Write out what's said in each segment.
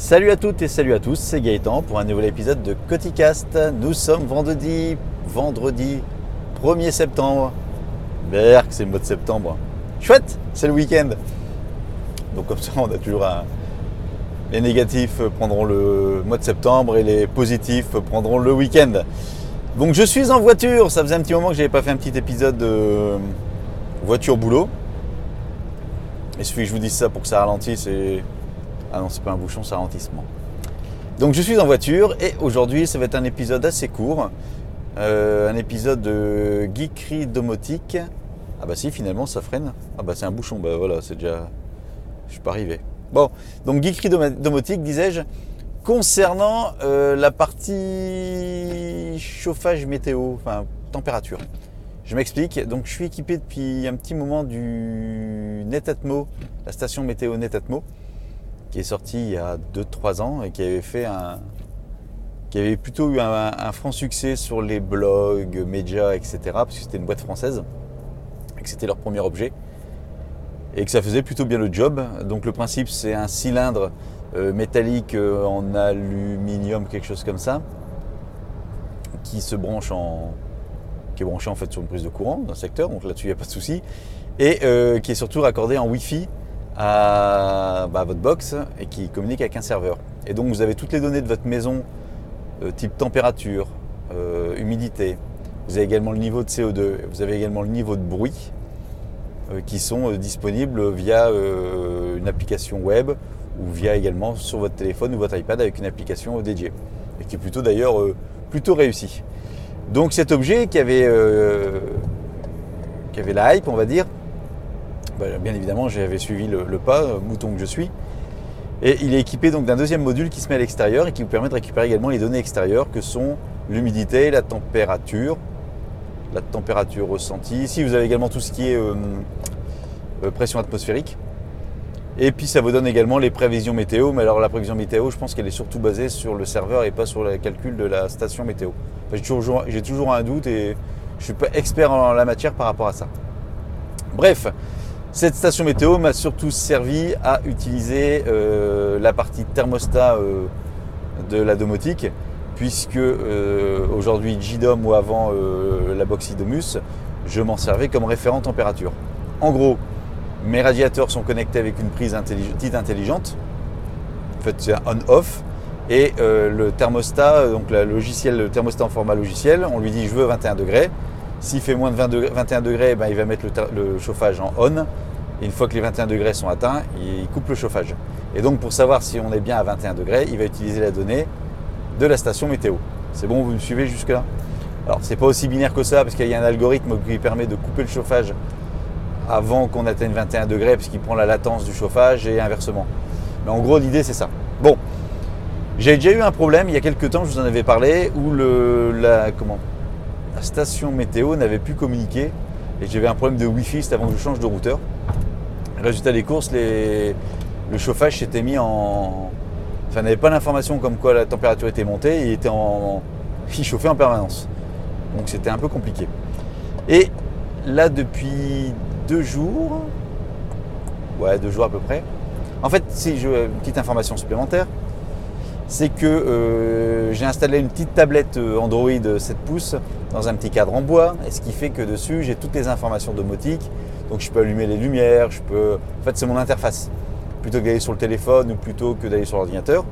Salut à toutes et salut à tous, c'est Gaëtan pour un nouvel épisode de Coticast. Nous sommes vendredi, vendredi 1er septembre. Berk, c'est le mois de septembre. Chouette, c'est le week-end. Donc comme ça, on a toujours un... Les négatifs prendront le mois de septembre et les positifs prendront le week-end. Donc je suis en voiture, ça faisait un petit moment que je n'avais pas fait un petit épisode de voiture-boulot. Il suffit que je vous dise ça pour que ça ralentisse et ah non, c'est pas un bouchon, c'est ralentissement. Donc je suis en voiture et aujourd'hui ça va être un épisode assez court. Euh, un épisode de geekerie domotique. Ah bah si finalement ça freine. Ah bah c'est un bouchon, bah voilà, c'est déjà. Je suis pas arrivé. Bon, donc geekerie domotique, disais-je, concernant euh, la partie chauffage météo, enfin température. Je m'explique. Donc je suis équipé depuis un petit moment du Netatmo, la station météo Netatmo qui est sorti il y a 2-3 ans et qui avait fait un. qui avait plutôt eu un, franc succès sur les blogs, médias, etc. Parce que c'était une boîte française et que c'était leur premier objet. Et que ça faisait plutôt bien le job. Donc le principe c'est un cylindre euh, métallique euh, en aluminium, quelque chose comme ça, qui se branche en. qui est branché en fait sur une prise de courant d'un secteur, donc là-dessus il n'y a pas de souci. Et euh, qui est surtout raccordé en Wi-Fi à bah, votre box et qui communique avec un serveur. Et donc vous avez toutes les données de votre maison, euh, type température, euh, humidité. Vous avez également le niveau de CO2, vous avez également le niveau de bruit euh, qui sont disponibles via une application web ou via également sur votre téléphone ou votre iPad avec une application dédiée et qui est plutôt d'ailleurs plutôt réussi. Donc cet objet qui avait, qui avait la hype, on va dire, bien évidemment, j'avais suivi le, pas, euh, mouton que je suis. Et il est équipé donc d'un deuxième module qui se met à l'extérieur et qui vous permet de récupérer également les données extérieures que sont l'humidité, la température, la température ressentie. Ici, vous avez également tout ce qui est euh, euh, pression atmosphérique. Et puis ça vous donne également les prévisions météo. Mais alors la prévision météo, je pense qu'elle est surtout basée sur le serveur et pas sur le calcul de la station météo. j'ai, toujours, j'ai toujours un doute et je ne suis pas expert en la matière par rapport à ça. Bref, cette station météo m'a surtout servi à utiliser euh, la partie thermostat euh, de la domotique, puisque euh, aujourd'hui JDOM ou avant la box Idomus, je m'en servais comme référent température. En gros, mes radiateurs sont connectés avec une prise petite intelligente, en fait c'est un on-off, et le thermostat, donc le logiciel, le thermostat en format logiciel, on lui dit je veux 21 degrés, s'il fait moins de 21 degrés, ben, il va mettre le, chauffage en on. Et une fois que les 21 degrés sont atteints, il coupe le chauffage. Et donc pour savoir si on est bien à 21 degrés, il va utiliser la donnée de la station météo. C'est bon, vous me suivez jusque-là? Alors c'est pas aussi binaire que ça, parce qu'il y a un algorithme qui permet de couper le chauffage avant qu'on atteigne 21 degrés, puisqu'il prend la latence du chauffage et inversement. Mais en gros, l'idée c'est ça. Bon, j'ai déjà eu un problème il y a quelques temps, je vous en avais parlé, où le, la, comment, station météo n'avait plus communiqué et j'avais un problème de Wi-Fi, avant que je change de routeur. Résultat des courses, le chauffage s'était mis en. Enfin, n'avait pas l'information comme quoi la température était montée, il était en. Il chauffait en permanence. Donc c'était un peu compliqué. Et là, depuis deux jours, ouais, deux jours à peu près. En fait, si je petite information supplémentaire, c'est que euh, j'ai installé une petite tablette euh, Android 7 pouces dans un petit cadre en bois, et ce qui fait que dessus j'ai toutes les informations domotiques, donc je peux allumer les lumières, je peux. En fait, c'est mon interface. Plutôt que d'aller sur le téléphone ou plutôt que d'aller sur l'ordinateur,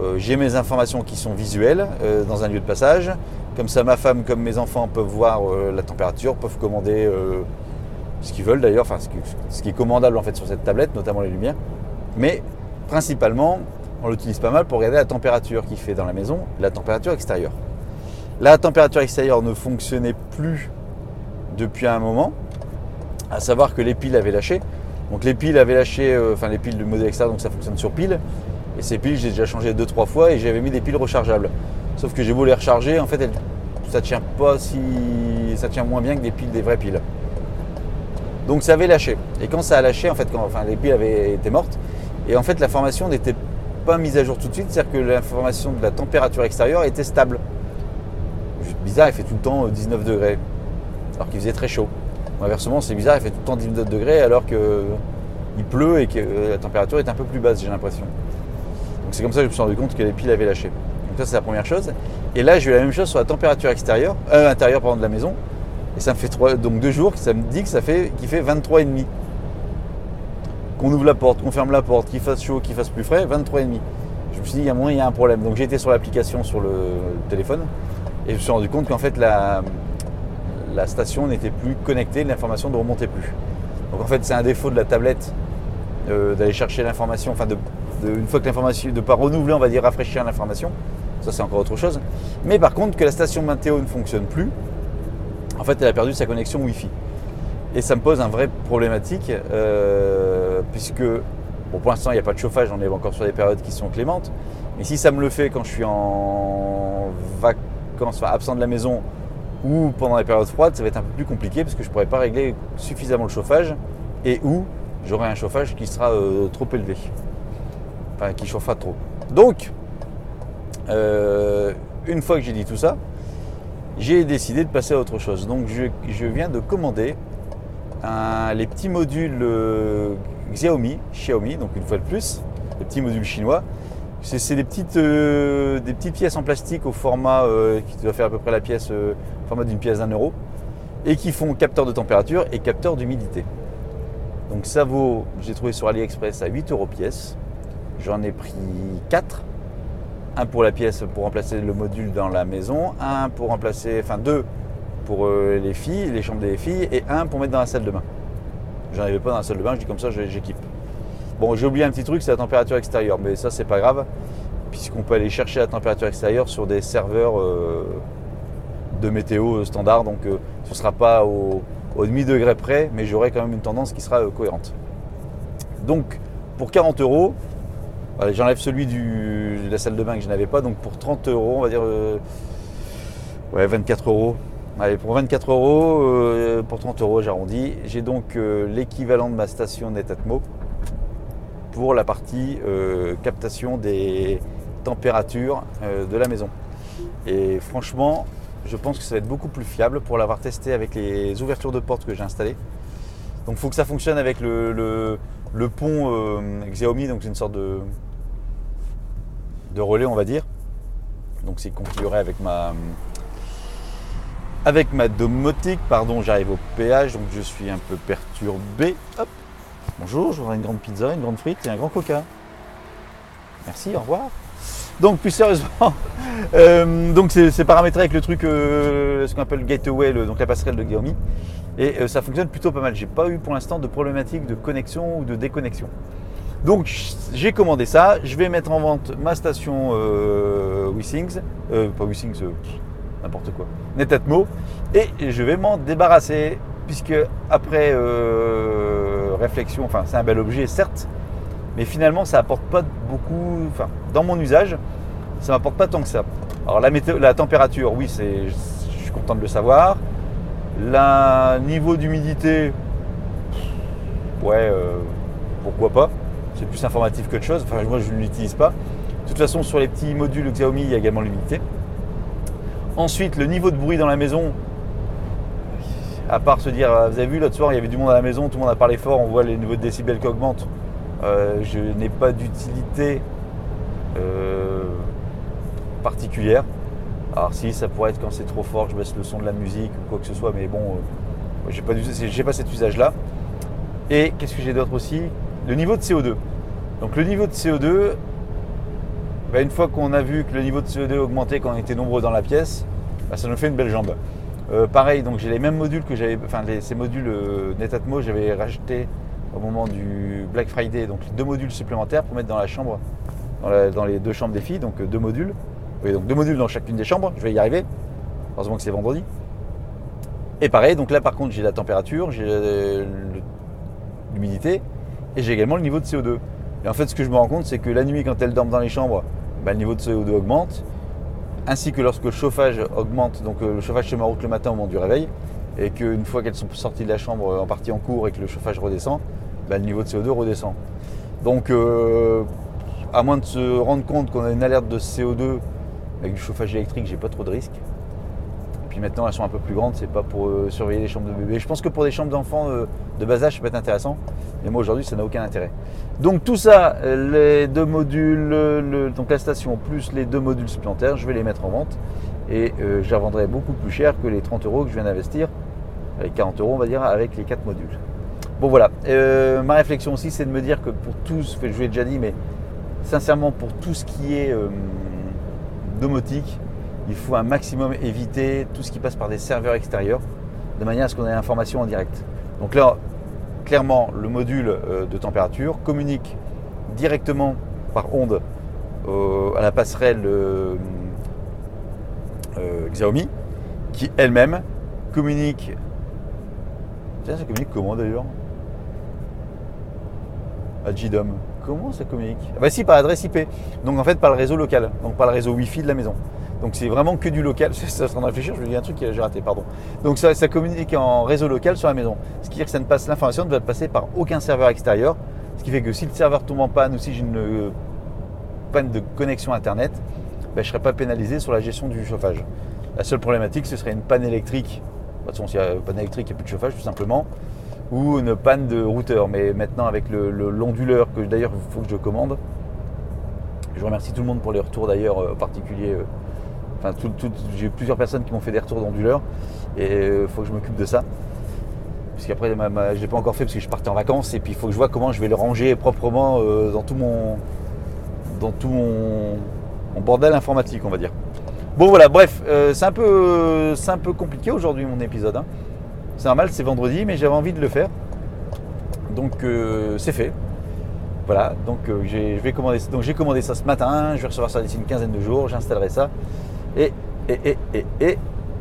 euh, j'ai mes informations qui sont visuelles dans un lieu de passage. Comme ça, ma femme comme mes enfants peuvent voir la température, peuvent commander ce qu'ils veulent d'ailleurs, enfin ce qui est commandable en fait sur cette tablette, notamment les lumières. Mais principalement, on l'utilise pas mal pour regarder la température qu'il fait dans la maison, la température extérieure. La température extérieure ne fonctionnait plus depuis un moment, à savoir que les piles avaient lâché. Donc les piles avaient lâché, euh, enfin les piles du modèle extérieur, donc ça fonctionne sur piles. Et ces piles, j'ai déjà changé deux trois fois et j'avais mis des piles rechargeables. Sauf que j'ai beau les recharger, en fait, ça tient pas si, ça tient moins bien que des piles, des vraies piles. Donc ça avait lâché. Et quand ça a lâché, en fait, quand enfin, les piles avaient été mortes, et en fait la formation n'était pas mise à jour tout de suite, c'est-à-dire que l'information de la température extérieure était stable. Bizarre, il fait tout le temps 19 euh, degrés, alors qu'il faisait très chaud. Inversement, c'est bizarre, il fait tout le temps 19 degrés alors qu'il pleut et que euh, la température est un peu plus basse, j'ai l'impression. Donc c'est comme ça que je me suis rendu compte que les piles avaient lâché. Donc ça c'est la première chose. Et là j'ai eu la même chose sur la température extérieure, euh, intérieure pardon, de la maison. Et ça me fait trois, donc deux jours, ça me dit que ça fait, qu'il fait 23,5. Qu'on ouvre la porte, qu'on ferme la porte, qu'il fasse chaud, qu'il fasse plus frais, 23,5. Je me suis dit, il y a il y a un problème. Donc j'ai été sur l'application sur le téléphone et je me suis rendu compte qu'en fait la, station n'était plus connectée, l'information ne remontait plus. Donc en fait c'est un défaut de la tablette euh, d'aller chercher l'information, enfin de, de- une fois que l'information, de ne pas renouveler, on va dire rafraîchir l'information. Ça c'est encore autre chose. Mais par contre que la station météo ne fonctionne plus, en fait elle a perdu sa connexion Wi-Fi. Et ça me pose un vrai problématique, euh, puisque pour l'instant il n'y a pas de chauffage, on est encore sur des périodes qui sont clémentes. Mais si ça me le fait quand je suis en vacances, enfin absent de la maison ou pendant les périodes froides, ça va être un peu plus compliqué parce que je ne pourrai pas régler suffisamment le chauffage et ou j'aurai un chauffage qui sera euh, trop élevé, enfin qui chauffera trop. Donc, euh, une fois que j'ai dit tout ça, j'ai décidé de passer à autre chose. Donc je viens de commander un- les petits modules euh, Xiaomi, Xiaomi, donc une fois de plus, les petits modules chinois. C'est des petites, euh, des petites pièces en plastique au format euh, qui doit faire à peu près la pièce, euh, format d'une pièce d'un euro, et qui font capteur de température et capteur d'humidité. Donc ça vaut, j'ai trouvé sur AliExpress à 8 euros pièce. J'en ai pris 4. Un pour la pièce pour remplacer le module dans la maison, un pour remplacer, enfin deux pour euh, les filles, les chambres des filles, et un pour mettre dans la salle de bain. J'en avais pas dans la salle de bain, je dis comme ça, j'équipe. Bon, j'ai oublié un petit truc, c'est la température extérieure, mais ça c'est pas grave, puisqu'on peut aller chercher la température extérieure sur des serveurs euh, de météo standard, donc euh, ce ne sera pas au, demi-degré près, mais j'aurai quand même une tendance qui sera euh, cohérente. Donc pour 40 euros, j'enlève celui de la salle de bain que je n'avais pas, donc pour 30 euros, on va dire euh, ouais, 24 euros. Allez, pour 24 euros, euh, pour 30 euros, j'arrondis. J'ai donc euh, l'équivalent de ma station Netatmo pour la partie euh, captation des températures de la maison. Et franchement, je pense que ça va être beaucoup plus fiable pour l'avoir testé avec les ouvertures de portes que j'ai installées. Donc il faut que ça fonctionne avec le, le- pont Xiaomi, donc c'est une sorte de, de relais on va dire. Donc c'est configuré avec ma avec ma domotique, pardon, j'arrive au péage, donc je suis un peu perturbé. Hop. Bonjour, je voudrais une grande pizza, une grande frite et un grand coca. Merci, au revoir. Donc plus sérieusement, euh, donc c'est paramétré avec le truc, euh, ce qu'on appelle le gateway, donc la passerelle de Xiaomi, et euh, ça fonctionne plutôt pas mal. J'ai pas eu pour l'instant de problématique de connexion ou de déconnexion. Donc j'ai commandé ça, je vais mettre en vente ma station WeSings, pas n'importe quoi, Netatmo, et je vais m'en débarrasser, puisque après euh, réflexion, enfin c'est un bel objet certes, mais finalement ça apporte pas beaucoup, enfin dans mon usage, ça m'apporte pas tant que ça. Alors la, météo- la température, oui, c'est, je suis content de le savoir. Le niveau d'humidité, ouais, euh, pourquoi pas. C'est plus informatif que de chose. Enfin, moi, je ne l'utilise pas. De toute façon, sur les petits modules Xiaomi, il y a également l'humidité. Ensuite, le niveau de bruit dans la maison, à part se dire, euh, vous avez vu l'autre soir, il y avait du monde à la maison, tout le monde a parlé fort, on voit les niveaux de décibels qui augmentent. Euh, je n'ai pas d'utilité euh, particulière. Alors si ça pourrait être quand c'est trop fort, je baisse le son de la musique ou quoi que ce soit, mais bon, euh, j'ai pas, pas cet usage-là. Et qu'est-ce que j'ai d'autre aussi? Le niveau de CO2. Donc le niveau de CO2, bah, une fois qu'on a vu que le niveau de CO2 augmentait quand on était nombreux dans la pièce, bah, ça nous fait une belle jambe. Euh, pareil, donc j'ai les mêmes modules que j'avais, enfin ces modules euh, Netatmo, j'avais racheté au moment du Black Friday, donc deux modules supplémentaires pour mettre dans la chambre, dans, les deux chambres des filles, donc euh, deux modules. Donc deux modules dans chacune des chambres, je vais y arriver. Heureusement que c'est vendredi. Et pareil, donc là par contre j'ai la température, j'ai l'humidité et j'ai également le niveau de CO2. Et en fait ce que je me rends compte c'est que la nuit quand elles dorment dans les chambres, bah, le niveau de CO2 augmente, ainsi que lorsque le chauffage augmente, donc euh, le chauffage se met en route le matin au moment du réveil, et qu'une fois qu'elles sont sorties de la chambre euh, en partie en cours et que le chauffage redescend, bah, le niveau de CO2 redescend. Donc euh, à moins de se rendre compte qu'on a une alerte de CO2 avec du chauffage électrique, j'ai pas trop de risques. Maintenant elles sont un peu plus grandes, c'est pas pour euh, surveiller les chambres de bébé. Je pense que pour des chambres d'enfants euh, de bas âge, ça peut être intéressant. Mais moi aujourd'hui, ça n'a aucun intérêt. Donc tout ça, euh, les deux modules, le- donc la station plus les deux modules supplémentaires, je vais les mettre en vente et je les revendrai beaucoup plus cher que les 30 euros que je viens d'investir, les 40 euros on va dire, avec les quatre modules. Bon voilà, ma réflexion aussi c'est de me dire que pour tous, je vous l'ai déjà dit, mais sincèrement pour tout ce qui est domotique, il faut un maximum éviter tout ce qui passe par des serveurs extérieurs, de manière à ce qu'on ait l'information en direct. Donc là, clairement, le module euh, de température communique directement par onde euh, à la passerelle euh, Xiaomi, qui elle-même communique. Tiens, ça communique comment d'ailleurs? À JDOM. Comment ça communique? Ah Bah si, par adresse IP. Donc en fait, par le réseau local, donc par le réseau Wi-Fi de la maison. Donc c'est vraiment que du local. Ça en train de réfléchir, je me dis un truc que j'ai raté, pardon. Donc ça, ça communique en réseau local sur la maison. Ce qui veut dire que ça ne passe, l'information ne va passer par aucun serveur extérieur. Ce qui fait que si le serveur tombe en panne ou si j'ai une euh, panne de connexion internet, ben, je ne serai pas pénalisé sur la gestion du chauffage. La seule problématique, ce serait une panne électrique. De toute façon, s'il y a une panne électrique, il n'y a plus de chauffage tout simplement. Ou une panne de routeur. Mais maintenant, avec le- le- l'onduleur, que d'ailleurs, il faut que je commande. Je remercie tout le monde pour les retours d'ailleurs, euh, en particulier. Euh, j'ai plusieurs personnes qui m'ont fait des retours d'onduleurs. Et il faut que je m'occupe de ça. Parce qu'après, je ne l'ai pas encore fait parce que je partais en vacances. Et puis, il faut que je vois comment je vais le ranger proprement euh, dans tout mon, dans tout mon, bordel informatique, on va dire. Bon voilà, bref, euh, c'est un, peu- un peu compliqué aujourd'hui mon épisode. hein. C'est normal, c'est vendredi, mais j'avais envie de le faire. Donc euh, c'est fait. Voilà, donc euh, donc j'ai commandé ça ce matin, je vais recevoir ça d'ici une quinzaine de jours, j'installerai ça. Et,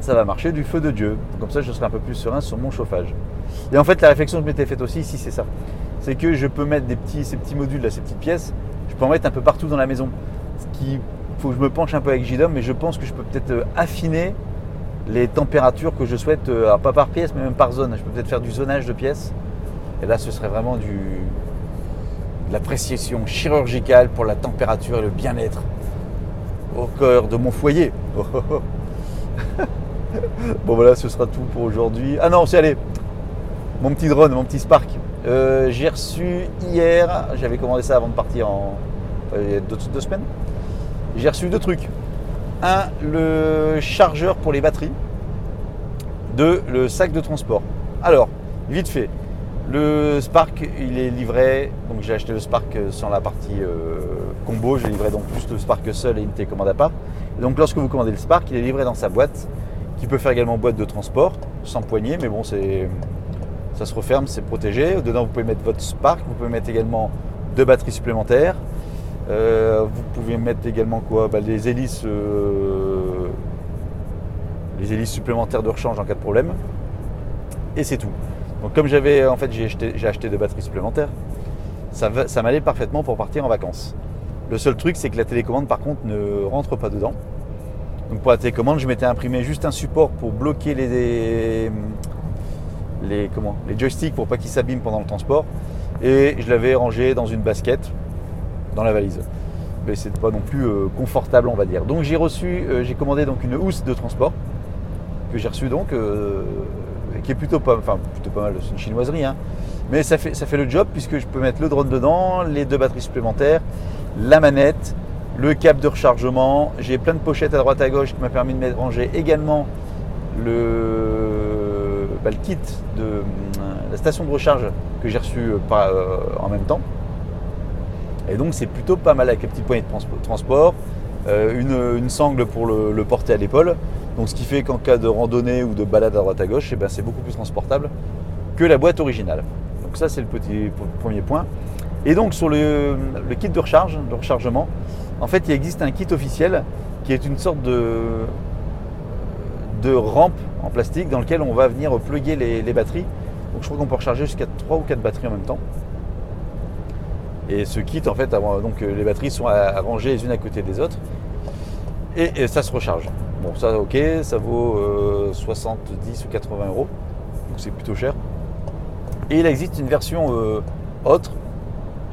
ça va marcher du feu de Dieu. Comme ça, je serai un peu plus serein sur mon chauffage. Et en fait, la réflexion que je m'étais faite aussi ici, c'est ça. C'est que je peux mettre ces petits modules, là, ces petites pièces, je peux en mettre un peu partout dans la maison. Ce qui faut que je me penche un peu avec JDOM, mais je pense que je peux peut-être euh, affiner les températures que je souhaite, euh, pas par pièce, mais même par zone. Je peux peut-être faire du zonage de pièces. Et là, ce serait vraiment du, de l'appréciation chirurgicale pour la température et le bien-être au cœur de mon foyer. bon voilà, ce sera tout pour aujourd'hui. Ah non, c'est allé. Mon petit drone, mon petit Spark. Euh, J'ai reçu hier, j'avais commandé ça avant de partir en euh, il y a deux, semaines. J'ai reçu deux trucs. Un, le chargeur pour les batteries. Deux, le sac de transport. Alors, vite fait. Le Spark, il est livré. Donc j'ai acheté le Spark sans la partie euh, combo. J'ai livré donc juste le Spark seul et une télécommande à part. Donc lorsque vous commandez le Spark, il est livré dans sa boîte, qui peut faire également boîte de transport, sans poignée, mais bon, c'est, ça se referme, c'est protégé. Dedans, vous pouvez mettre votre Spark. Vous pouvez mettre également deux batteries supplémentaires. Euh, vous pouvez mettre également quoi? Bah, Les hélices, euh, les hélices supplémentaires de rechange en cas de problème. Et c'est tout. Donc comme j'avais en fait j'ai acheté, acheté deux batteries supplémentaires, ça, ça m'allait parfaitement pour partir en vacances. Le seul truc c'est que la télécommande par contre ne rentre pas dedans. Donc pour la télécommande je m'étais imprimé juste un support pour bloquer les, les, comment, les joysticks pour pas qu'ils s'abîment pendant le transport. Et je l'avais rangé dans une basket dans la valise. Mais c'est pas non plus euh, confortable on va dire. Donc j'ai reçu, euh, j'ai commandé donc une housse de transport que j'ai reçue donc, euh, qui est plutôt pas, enfin plutôt pas mal, c'est une chinoiserie, hein. mais ça fait, ça fait le job puisque je peux mettre le drone dedans, les deux batteries supplémentaires, la manette, le câble de rechargement, j'ai plein de pochettes à droite à gauche qui m'a permis de mettre, ranger également le, bah, le kit de euh, la station de recharge que j'ai reçu euh, euh, en même temps. Et donc c'est plutôt pas mal avec les petits poignées de transpo- transport, une, sangle pour le, porter à l'épaule. Donc ce qui fait qu'en cas de randonnée ou de balade à droite à gauche, eh ben, c'est beaucoup plus transportable que la boîte originale. Donc ça c'est le petit premier point. Et donc sur le, kit de recharge, de rechargement, en fait il existe un kit officiel qui est une sorte de, rampe en plastique dans lequel on va venir plugger les, batteries. Donc je crois qu'on peut recharger jusqu'à 3 ou 4 batteries en même temps. Et ce kit, en fait, donc euh, les batteries sont ranger les unes à côté des autres. Et, ça se recharge. Bon, ça, ok, ça vaut euh, 70 ou 80 euros. Donc c'est plutôt cher. Et il existe une version euh, autre,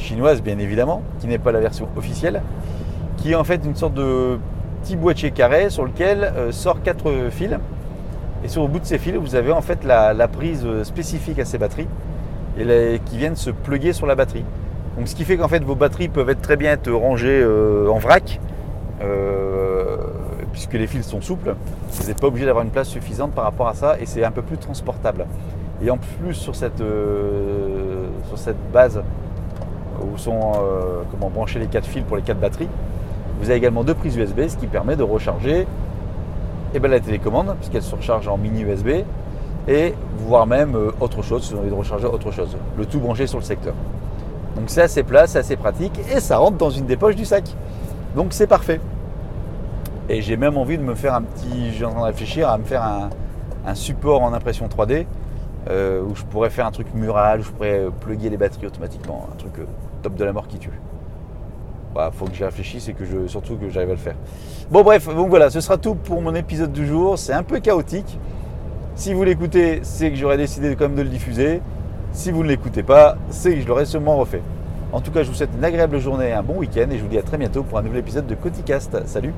chinoise bien évidemment, qui n'est pas la version officielle, qui est en fait une sorte de petit boîtier carré sur lequel euh, sort quatre fils Et sur le bout de ces fils, vous avez en fait la, prise spécifique à ces batteries et qui viennent se plugger sur la batterie. Donc ce qui fait qu'en fait vos batteries peuvent être très bien être rangées euh, en vrac, euh, puisque les fils sont souples. Vous n'êtes pas obligé d'avoir une place suffisante par rapport à ça et c'est un peu plus transportable. Et en plus sur cette, sur cette base où sont euh, comment brancher les quatre fils pour les quatre batteries, vous avez également deux prises USB, ce qui permet de recharger eh ben, la télécommande, puisqu'elle se recharge en mini USB, et voire même euh, autre chose, si vous avez envie de recharger autre chose. Le tout branché sur le secteur. Donc c'est assez plat, c'est assez pratique, et ça rentre dans une des poches du sac. Donc c'est parfait. Et j'ai même envie de me faire un petit, j'ai en train de réfléchir à me faire un, support en impression 3D, euh, où je pourrais faire un truc mural, où je pourrais euh, plugger les batteries automatiquement, un truc euh, top de la mort qui tue. Bah, faut que j'y réfléchisse et que je, surtout que j'arrive à le faire. Bon bref, donc voilà, ce sera tout pour mon épisode du jour. C'est un peu chaotique. Si vous l'écoutez, c'est que j'aurais décidé quand même de le diffuser. Si vous ne l'écoutez pas, c'est que je l'aurais sûrement refait. En tout cas, je vous souhaite une agréable journée un bon week-end et je vous dis à très bientôt pour un nouvel épisode de Coticast. Salut